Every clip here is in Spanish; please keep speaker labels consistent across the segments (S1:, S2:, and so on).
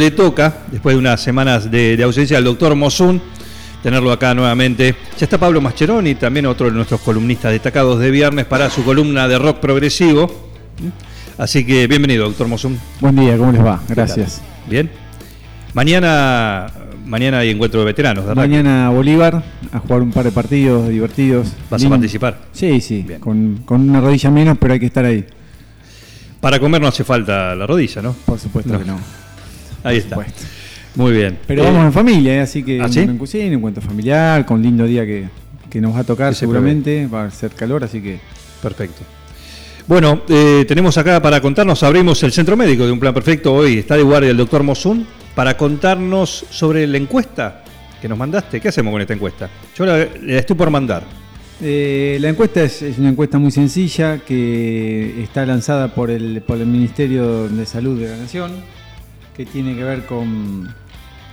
S1: Le toca, después de unas semanas de, de ausencia, al doctor Mosun, tenerlo acá nuevamente. Ya está Pablo Mascheroni, también otro de nuestros columnistas destacados de viernes para su columna de rock progresivo. Así que bienvenido, doctor Mosun.
S2: Buen día, ¿cómo les va? Gracias.
S1: Bien. Mañana, mañana hay encuentro de veteranos, ¿verdad?
S2: Mañana Bolívar a jugar un par de partidos divertidos.
S1: ¿Vas a participar?
S2: Sí, sí, con, con una rodilla menos, pero hay que estar ahí.
S1: Para comer no hace falta la rodilla, ¿no?
S2: Por supuesto
S1: No.
S2: que no.
S1: Ahí está.
S2: supuesto.
S1: Muy bien.
S2: Pero
S1: Eh,
S2: vamos en familia, ¿eh? así que
S1: ¿Ah, sí?
S2: en cocina, un encuentro familiar, con lindo día que, que nos va a tocar
S1: se
S2: seguramente. Va a ser calor, así que
S1: Perfecto. Bueno, eh, tenemos acá para contarnos, abrimos el centro médico de Un Plan Perfecto. Hoy está de guardia el doctor Mosun para contarnos sobre la encuesta que nos mandaste. ¿Qué hacemos con esta encuesta? Yo la, la estoy por mandar.
S2: Eh, la encuesta es, es una encuesta muy sencilla que está lanzada por el, por el Ministerio de Salud de la Nación, que tiene que ver con,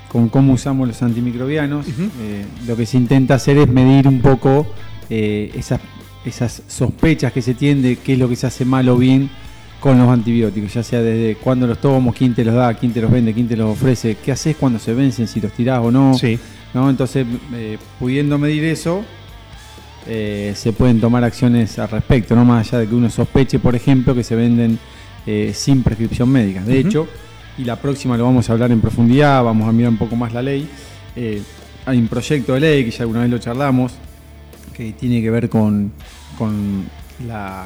S2: con cómo usamos los antimicrobianos. Eh, lo que se intenta hacer es medir un poco eh, esas, esas sospechas que se tiene de qué es lo que se hace mal o bien con los antibióticos, ya sea desde cuándo los tomamos, quién te los da, quién te los vende, quién te los ofrece, qué haces cuando se vencen, si los tirás o no.
S1: Sí.
S2: ¿no? Entonces, eh, pudiendo medir eso, eh, se pueden tomar acciones al respecto, no más allá de que uno sospeche, por ejemplo, que se venden eh, sin prescripción médica. De hecho, y la próxima lo vamos a hablar en profundidad, vamos a mirar un poco más la ley. eh, hay un proyecto de ley que ya alguna vez lo charlamos, que tiene que ver con, con la,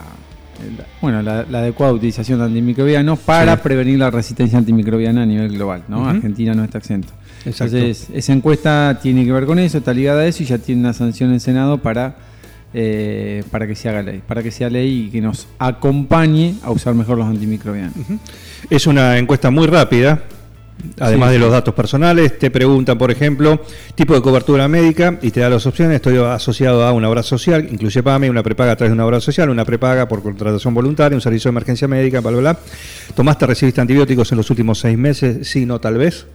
S2: bueno, la, la adecuada utilización de antimicrobianos para
S1: Sí.
S2: prevenir la resistencia antimicrobiana a nivel global. ¿no? Argentina no está exento.
S1: Exacto.
S2: Entonces, esa encuesta tiene que ver con eso, está ligada a eso y ya tiene una sanción en Senado para, eh, para que se haga ley, para que sea ley y que nos acompañe a usar mejor los antimicrobianos.
S1: Es una encuesta muy rápida. Además
S2: Sí.
S1: de los datos personales, te preguntan, por ejemplo, tipo de cobertura médica y te da las opciones. Estoy asociado a una obra social, incluye PAME, una prepaga a través de una obra social, una prepaga por contratación voluntaria, un servicio de emergencia médica, bla, bla, bla. ¿Tomaste, recibiste antibióticos en los últimos seis meses? Sí, no, tal vez.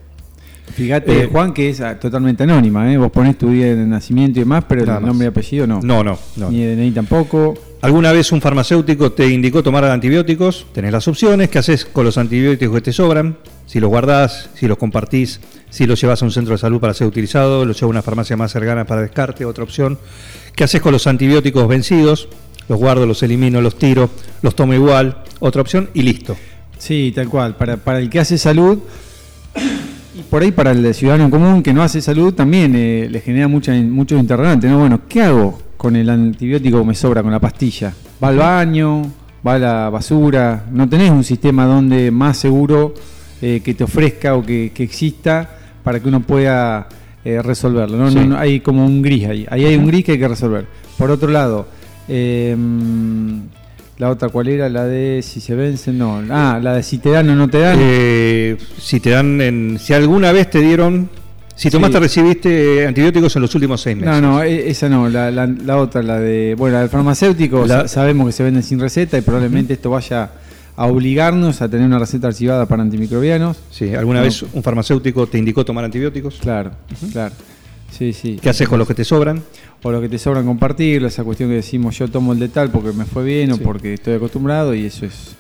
S2: Fíjate,
S1: Eh,
S2: Juan, que es ah, totalmente anónima, ¿eh? vos ponés tu día de nacimiento y demás, pero el
S1: más.
S2: nombre y apellido no.
S1: No, no, no.
S2: Ni DNI tampoco.
S1: ¿Alguna vez un farmacéutico te indicó tomar antibióticos? Tenés las opciones. ¿Qué haces con los antibióticos que te sobran? Si los guardás, si los compartís, si los llevas a un centro de salud para ser utilizado, los llevas a una farmacia más cercana para descarte, otra opción. ¿Qué haces con los antibióticos vencidos? Los guardo, los elimino, los tiro, los tomo igual, otra opción y listo.
S2: Sí, tal cual. Para, para el que hace salud por ahí para el ciudadano común que no hace salud también eh, le genera mucha, muchos interrogantes. ¿no? Bueno, ¿qué hago con el antibiótico que me sobra, con la pastilla? ¿Va al baño? ¿Va a la basura? ¿No tenés un sistema donde más seguro eh, que te ofrezca o que, que exista para que uno pueda eh, resolverlo? ¿no?
S1: Sí.
S2: No, no, hay como un gris ahí. Ahí hay un gris que hay que resolver. Por otro lado, eh, la otra, ¿cuál era? La de si se vencen, no. Ah, la de si te dan o no te dan.
S1: Eh, si te dan, en- si alguna vez te dieron, si tomaste,
S2: Sí.
S1: recibiste antibióticos en los últimos seis meses.
S2: No, no, e- esa no, la, la- la otra, la de. Bueno, la del farmacéutico,
S1: La-
S2: sa- sabemos que se venden sin receta y probablemente esto vaya a obligarnos a tener una receta archivada para antimicrobianos.
S1: Sí, ¿alguna
S2: No.
S1: vez un farmacéutico te indicó tomar antibióticos?
S2: Claro, claro. Sí, sí.
S1: ¿Qué haces con los que te sobran?
S2: O lo que te sobran compartirlo, esa cuestión que decimos yo tomo el de tal porque me fue bien
S1: Sí.
S2: o porque estoy acostumbrado y eso es.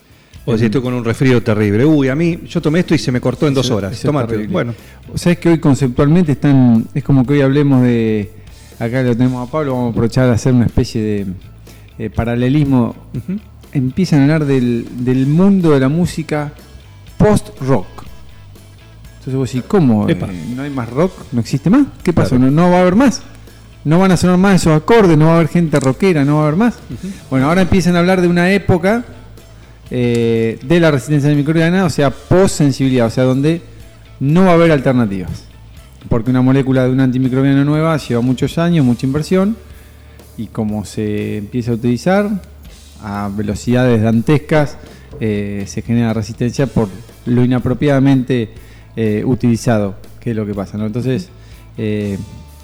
S1: O si estoy con un resfrío terrible. Uy, a mí, yo tomé esto y se me cortó en dos horas. Tomate. Bueno,
S2: Sabes que hoy conceptualmente están. Es como que hoy hablemos de. Acá lo tenemos a Pablo, vamos a aprovechar a hacer una especie de eh, paralelismo. Empiezan a hablar del, del mundo de la música post-rock. Entonces vos decís, ¿cómo? Eh, ¿No hay más rock? ¿No existe más? ¿Qué pasó?
S1: Claro.
S2: ¿No, ¿No va a haber más? ¿No van a sonar más esos acordes? ¿No va a haber gente rockera? ¿No va a haber más? Bueno, ahora empiezan a hablar de una época eh, de la resistencia antimicrobiana, o sea, post-sensibilidad, o sea, donde no va a haber alternativas. Porque una molécula de una antimicrobiana nueva lleva muchos años, mucha inversión, y como se empieza a utilizar a velocidades dantescas, eh, se genera resistencia por lo inapropiadamente eh, utilizado, que es lo que pasa, ¿no? Entonces, eh,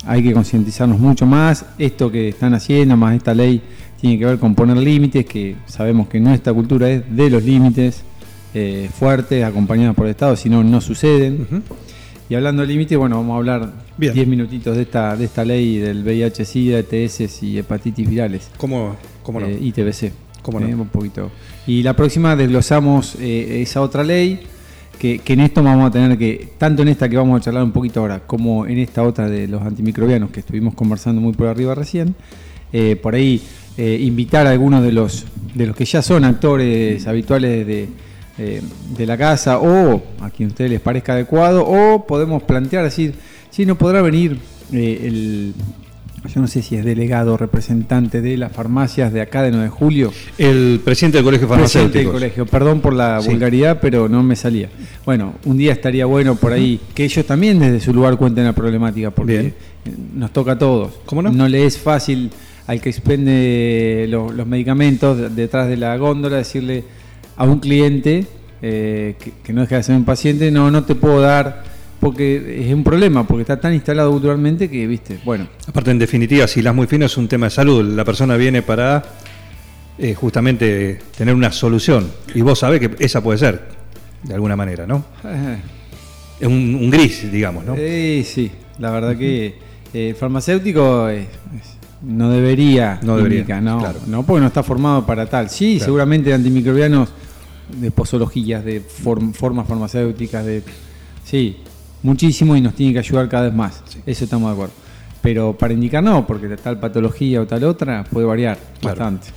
S2: hay que concientizarnos mucho más. Esto que están haciendo, más esta ley, tiene que ver con poner límites, que sabemos que nuestra cultura es de los límites eh, fuertes, acompañados por el Estado, si no, no suceden. Y hablando de límites, bueno, vamos a hablar
S1: Bien.
S2: 10 minutitos de esta, de esta ley del VIH, SIDA, ETS y hepatitis virales.
S1: ¿Cómo, cómo no?
S2: Eh, ITBC.
S1: ¿Cómo no?
S2: Eh, un poquito. Y la próxima desglosamos esa otra ley, que, en esto vamos a tener que, tanto en esta que vamos a charlar un poquito ahora, como en esta otra de los antimicrobianos que estuvimos conversando muy por arriba recién, eh, por ahí eh, invitar a algunos de los, de los que ya son actores habituales de, eh, de la casa o a quien a ustedes les parezca adecuado, o podemos plantear, decir, si no podrá venir el yo no sé si es delegado o representante de las farmacias de acá de 9 de julio.
S1: El presidente del Colegio
S2: Presidente del
S1: Farmacéutico.
S2: colegio, perdón por la
S1: Sí.
S2: vulgaridad, pero no me salía. Bueno, un día estaría bueno por ahí que ellos también desde su lugar cuenten la problemática, porque
S1: Bien.
S2: eh, nos toca a todos.
S1: ¿Cómo no?
S2: No le es fácil al que expende lo- los medicamentos de- detrás de la góndola decirle a un cliente eh, que, que no deja de ser un paciente, no, no te puedo dar, porque es un problema, porque está tan instalado culturalmente que, viste, bueno,
S1: Aparte, en definitiva, si las muy fino es un tema de salud, la persona viene para eh, justamente tener una solución. Y vos sabés que esa puede ser, de alguna manera, ¿no?
S2: eh,
S1: Es un, un gris, digamos, ¿no?
S2: Eh, sí, la verdad que eh, farmacéutico es- es- no debería,
S1: No debería,
S2: no,
S1: claro.
S2: no, porque no está formado para tal. Sí,
S1: Claro.
S2: seguramente antimicrobianos de posologías, de form- formas farmacéuticas, de sí, muchísimo y nos tiene que ayudar cada vez más. Eso estamos de acuerdo. Pero para indicar no, porque tal patología o tal otra puede variar
S1: Claro.
S2: bastante.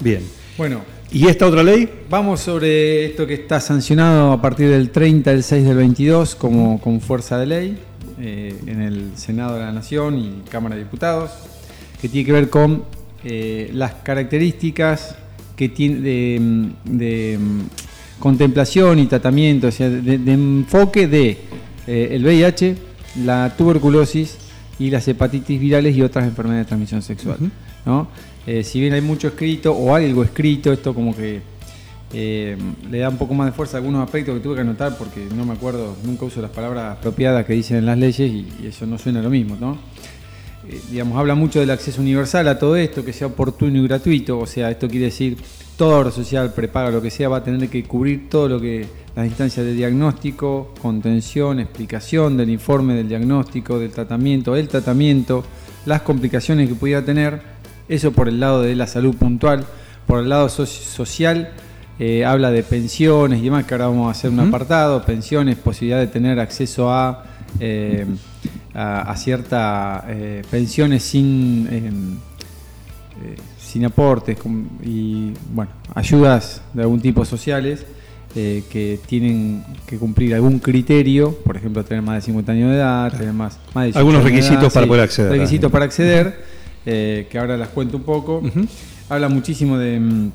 S1: Bien.
S2: Bueno,
S1: ¿Y esta otra ley?
S2: Vamos sobre esto que está sancionado a partir del 30 del 6 del 22 como con fuerza de ley eh, en el Senado de la Nación y Cámara de Diputados, que tiene que ver con eh, las características que tiene de, mm, de, contemplación y tratamiento, o sea, de, de enfoque de eh, el VIH, la tuberculosis y las hepatitis virales y otras enfermedades de transmisión sexual. ¿no? Eh, si bien hay mucho escrito o algo escrito, esto como que eh, le da un poco más de fuerza a algunos aspectos que tuve que anotar porque no me acuerdo, nunca uso las palabras apropiadas que dicen en las leyes y, y eso no suena lo mismo, ¿no? Eh, digamos, habla mucho del acceso universal a todo esto, que sea oportuno y gratuito, o sea, esto quiere decir, toda obra social, prepaga, lo que sea, va a tener que cubrir todo lo que las instancias de diagnóstico, contención, explicación del informe del diagnóstico, del tratamiento, el tratamiento, las complicaciones que pudiera tener, eso por el lado de la salud puntual, por el lado so- social, eh, habla de pensiones y demás, que ahora vamos a hacer un apartado, pensiones, posibilidad de tener acceso a, eh, a, a ciertas pensiones sin, eh, eh, sin aportes y bueno, ayudas de algún tipo sociales eh, que tienen que cumplir algún criterio, por ejemplo, tener más de 50 años de edad, tener más, más de 18
S1: Algunos
S2: de
S1: requisitos para poder acceder
S2: Requisitos para acceder, eh, que ahora las cuento un poco. Habla muchísimo de, mm,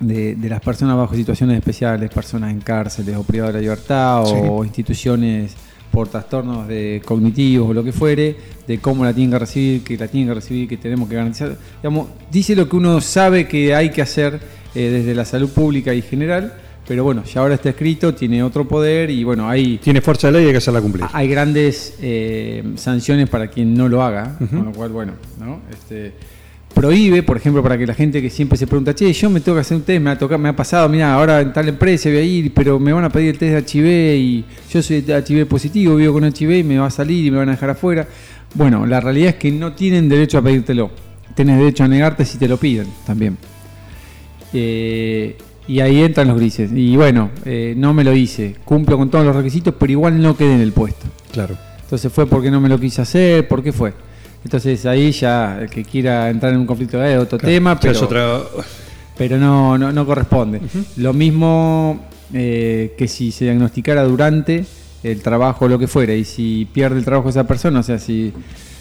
S2: de, de las personas bajo situaciones especiales, personas en cárceles o privadas de la libertad
S1: Sí.
S2: o instituciones por trastornos de cognitivos o lo que fuere, de cómo la tienen que recibir, que la tienen que recibir, que tenemos que garantizar. Digamos, dice lo que uno sabe que hay que hacer eh, desde la salud pública y general, pero bueno, ya ahora está escrito, tiene otro poder y bueno, hay,
S1: Tiene fuerza de ley y hay que hacerla cumplir.
S2: hay grandes eh, sanciones para quien no lo haga, con lo cual, bueno, ¿no? Este, prohíbe, por ejemplo, para que la gente que siempre se pregunta, che, yo me tengo que hacer un test, me ha, tocado, me ha pasado, mira, ahora en tal empresa voy a ir, pero me van a pedir el test de HIV y yo soy de HIV positivo, vivo con HIV y me va a salir y me van a dejar afuera. Bueno, la realidad es que no tienen derecho a pedírtelo. Tenés derecho a negarte si te lo piden también. Eh, y ahí entran los grises. Y bueno, eh, no me lo hice. Cumplo con todos los requisitos, pero igual no quedé en el puesto.
S1: Claro.
S2: Entonces fue porque no me lo quise hacer, ¿por qué fue? Entonces ahí ya el que quiera entrar en un conflicto de otro
S1: Claro.
S2: tema, pero,
S1: es otra-
S2: pero no, no, no corresponde. Lo mismo eh, que si se diagnosticara durante el trabajo o lo que fuera, y si pierde el trabajo esa persona, o sea, si,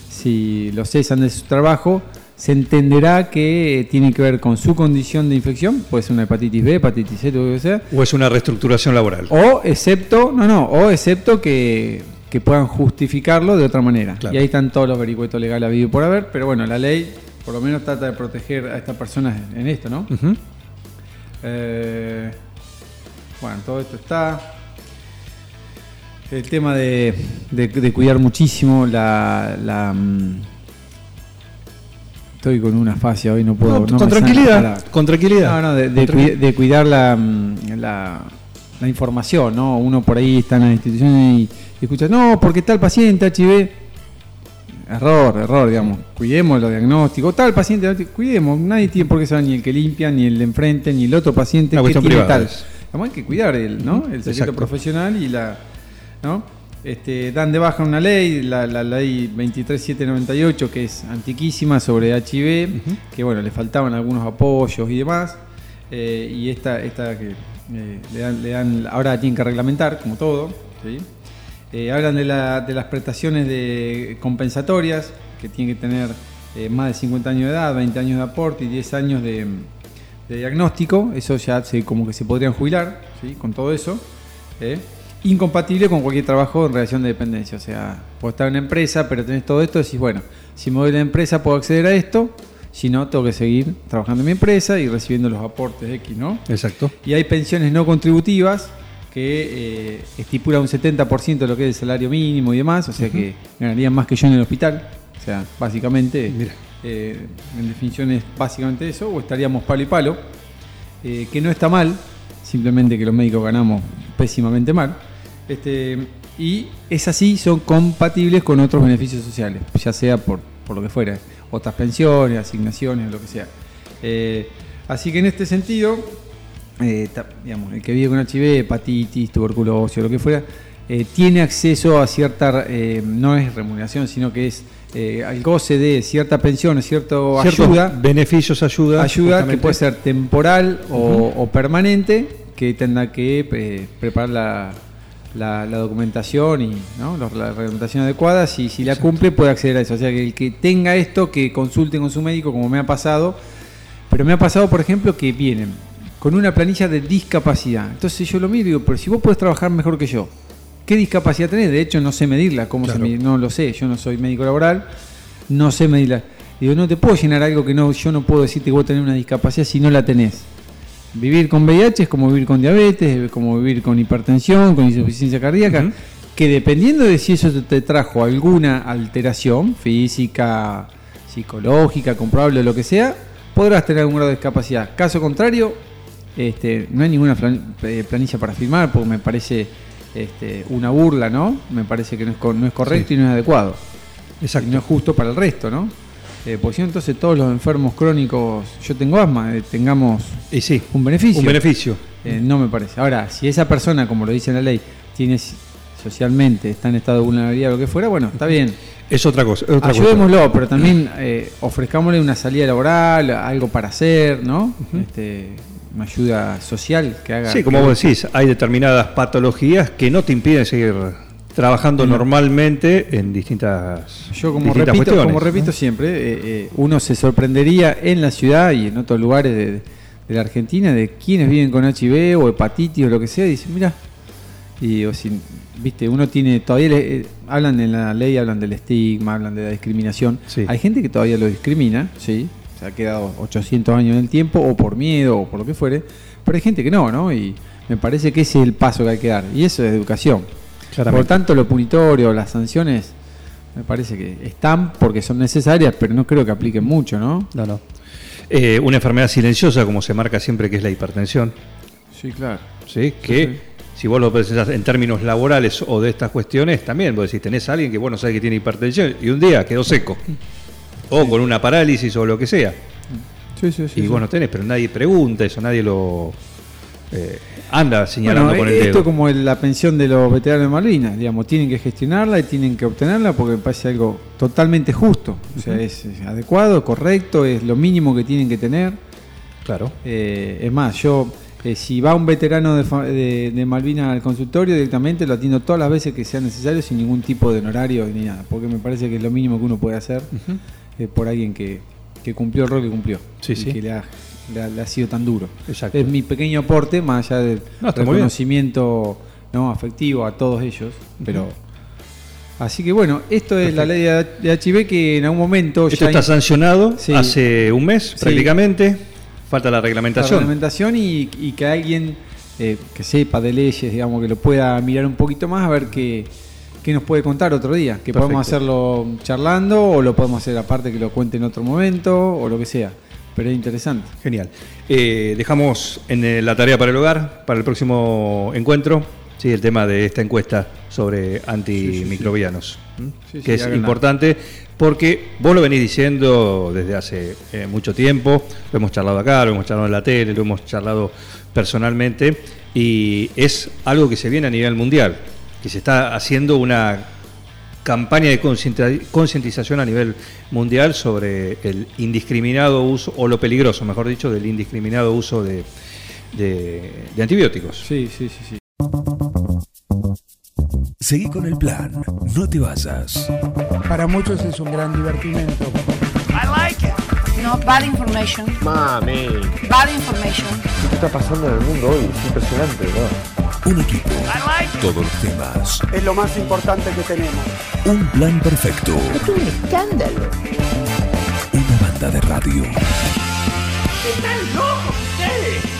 S2: si lo cesan de su trabajo, se entenderá que tiene que ver con su condición de infección, puede ser una hepatitis B, hepatitis C, lo que sea,
S1: O es una reestructuración laboral.
S2: o excepto, no, no, o excepto que, que puedan justificarlo de otra manera.
S1: Claro.
S2: Y ahí están todos los vericuetos legales habido y por haber, pero bueno, la ley por lo menos trata de proteger a estas personas en esto, ¿no? Eh, bueno, todo esto está. El tema de, de- de cuidar muchísimo la... la, mm, estoy con una fascia hoy, no puedo...
S1: No,
S2: no
S1: con tranquilidad, con tranquilidad.
S2: No, no, de, de de cuidar la, la, la información, ¿no? Uno por ahí está en las instituciones y, y escucha, no, porque tal paciente HIV. Error, error, digamos. Cuidemos los diagnósticos. Tal paciente, cuidemos. Nadie tiene por qué saber ni el que limpia, ni el de enfrente, ni el otro paciente
S1: Una
S2: que tiene
S1: privada
S2: tal. Además hay que cuidar el, ¿no? el secreto
S1: Exacto.
S2: profesional y la. ¿no? Este, dan de baja una ley, la, la ley 23798, que es antiquísima sobre HIV, que bueno, le faltaban algunos apoyos y demás. eh, y esta, esta que eh, le, dan, ahora tienen que reglamentar, como todo. Eh, hablan de, la- las prestaciones de compensatorias, que tienen que tener eh, más de 50 años de edad, 20 años de aporte y 10 años de, diagnóstico. Eso ya se, como que se podrían jubilar con todo eso. Incompatible con cualquier trabajo en relación de dependencia. O sea, puedo estar en una empresa, pero tenés todo esto, decís, bueno, si me voy de la empresa puedo acceder a esto, si no, tengo que seguir trabajando en mi empresa y recibiendo los aportes X, ¿no?
S1: Exacto.
S2: Y hay pensiones no contributivas que eh, estipulan un 70% de lo que es el salario mínimo y demás, o sea que ganarían más que yo en el hospital. O sea, básicamente,
S1: Mira.
S2: eh, en definición es básicamente eso, o estaríamos palo y palo, eh, que no está mal, simplemente que los médicos ganamos pésimamente mal. Este, y es así, son compatibles con otros beneficios sociales, ya sea por, por lo que fuera, otras pensiones, asignaciones, lo que sea. Eh, así que en este sentido, eh, digamos, el que vive con HIV, hepatitis, tuberculosis o lo que fuera, eh, tiene acceso a cierta, no es remuneración, sino que es al goce de cierta pensión,
S1: Ciertos
S2: ayuda,
S1: beneficios, ayuda.
S2: ayuda que puede ser temporal o, o permanente, que tendrá que preparar la, la- la documentación y la reglamentación adecuada. Si, si la cumple, puede acceder a eso. O sea, que el que tenga esto, que consulte con su médico, como me ha pasado. Pero me ha pasado, por ejemplo, que vienen con una planilla de discapacidad. Entonces yo lo miro y digo, pero si vos podés trabajar mejor que yo, ¿qué discapacidad tenés? De hecho, no sé medirla. ¿Cómo se? No lo sé. Yo no soy médico laboral, no sé medirla. Digo, no te puedo llenar algo que no, yo no puedo decirte que vos tenés una discapacidad si no la tenés. Vivir con VIH es como vivir con diabetes, es como vivir con hipertensión, con insuficiencia cardíaca, que dependiendo de si eso te- trajo alguna alteración física, psicológica, comprobable o lo que sea, podrás tener algún grado de discapacidad. Caso contrario, este, no hay ninguna eh, planilla para firmar porque me parece este, una burla, ¿no? Me parece que no es, no es correcto
S1: Sí.
S2: y no es adecuado.
S1: Exacto.
S2: Y no es justo para el resto, ¿no? Eh, porque si no, entonces todos los enfermos crónicos, yo tengo asma, eh, tengamos
S1: Y sí,
S2: un beneficio.
S1: un beneficio.
S2: Eh, no me parece. Ahora, si esa persona, como lo dice la ley, tiene socialmente, está en estado de vulnerabilidad o lo que fuera, bueno, está bien.
S1: Es otra cosa. es otra cosa.
S2: Ayudémoslo, pero también eh, ofrezcámosle una salida laboral, algo para hacer, ¿no? este, una ayuda social que haga.
S1: Sí, como vos decís, hay determinadas patologías que no te impiden seguir trabajando
S2: No.
S1: normalmente en distintas,
S2: Yo como
S1: distintas
S2: repito,
S1: cuestiones,
S2: como repito siempre, eh, eh, uno se sorprendería en la ciudad y en otros lugares de, de la Argentina de quienes viven con HIV o hepatitis o lo que sea, y dicen, mira, y o si, viste, uno tiene, todavía le- eh, hablan en la ley, hablan del estigma, hablan de la discriminación.
S1: Sí.
S2: Hay gente que todavía lo discrimina, sí, se ha quedado 800 años en el tiempo, o por miedo, o por lo que fuere, pero hay gente que no, ¿no? Y me parece que ese es el paso que hay que dar, y eso es educación.
S1: Claramente.
S2: Por tanto, lo punitorio, las sanciones, me parece que están porque son necesarias, pero no creo que apliquen mucho, ¿no?
S1: No, no. Eh, una enfermedad silenciosa, como se marca siempre, que es la hipertensión,
S2: Sí, claro.
S1: ¿sí? que
S2: sí.
S1: si vos lo pensás en términos laborales o de estas cuestiones, también vos decís, tenés a alguien que vos no sabés que tiene hipertensión y un día quedó seco, o con una parálisis o lo que sea,
S2: Sí, sí, sí.
S1: y
S2: sí.
S1: vos no tenés, pero nadie pregunta eso, nadie lo eh, anda señalando
S2: Bueno,
S1: con el
S2: esto
S1: dedo.
S2: como el- la pensión de los veteranos de Malvinas, digamos, tienen que gestionarla y tienen que obtenerla porque me parece algo totalmente justo. O sea, es, es adecuado, correcto, es lo mínimo que tienen que tener.
S1: Claro.
S2: Eh, es más, yo, eh, si va un veterano de, fa- de, de Malvinas al consultorio, directamente lo atiendo todas las veces que sea necesario sin ningún tipo de honorario ni nada, porque me parece que es lo mínimo que uno puede hacer eh, por alguien que, que cumplió el rol que cumplió
S1: Sí,
S2: y
S1: sí.
S2: que le ha, le ha- le ha sido tan duro.
S1: Exacto.
S2: Es mi pequeño aporte, más allá del
S1: No,
S2: reconocimiento ¿no? afectivo a todos ellos, pero... Así que bueno, esto es la ley de HIV que en algún momento
S1: Esto
S2: ya
S1: está sancionado
S2: Sí.
S1: hace un mes
S2: Sí.
S1: prácticamente, falta la
S2: la
S1: reglamentación.
S2: reglamentación y, y que alguien eh, que sepa de leyes, digamos, que lo pueda mirar un poquito más, a ver qué, qué nos puede contar otro día. Que podemos
S1: Perfecto.
S2: hacerlo charlando o lo podemos hacer aparte que lo cuente en otro momento o lo que sea. Pero es interesante.
S1: Genial. Eh, dejamos en eh, la tarea para el hogar, para el próximo encuentro, sí, el tema de esta encuesta sobre antimicrobianos, ¿m?
S2: Sí, sí,
S1: que es importante porque vos lo venís diciendo desde hace eh, mucho tiempo, lo hemos charlado acá, lo hemos charlado en la tele, lo hemos charlado personalmente y es algo que se viene a nivel mundial, que se está haciendo una campaña de concienti- concientización a nivel mundial sobre el indiscriminado uso, o lo peligroso, mejor dicho, del indiscriminado uso de, de- de antibióticos.
S2: Sí, sí, sí, sí.
S3: Seguí con el plan. No te vayas.
S4: Para muchos es un gran divertimento.
S5: No bad information.
S6: Mami,
S5: Bad information.
S6: ¿qué está pasando en el mundo hoy? Es impresionante, ¿verdad?
S3: Un equipo. Todos los temas.
S4: Es lo más importante que tenemos.
S3: Un plan perfecto.
S5: Es un escándalo.
S3: Una banda de radio.
S7: ¡Están locos ustedes!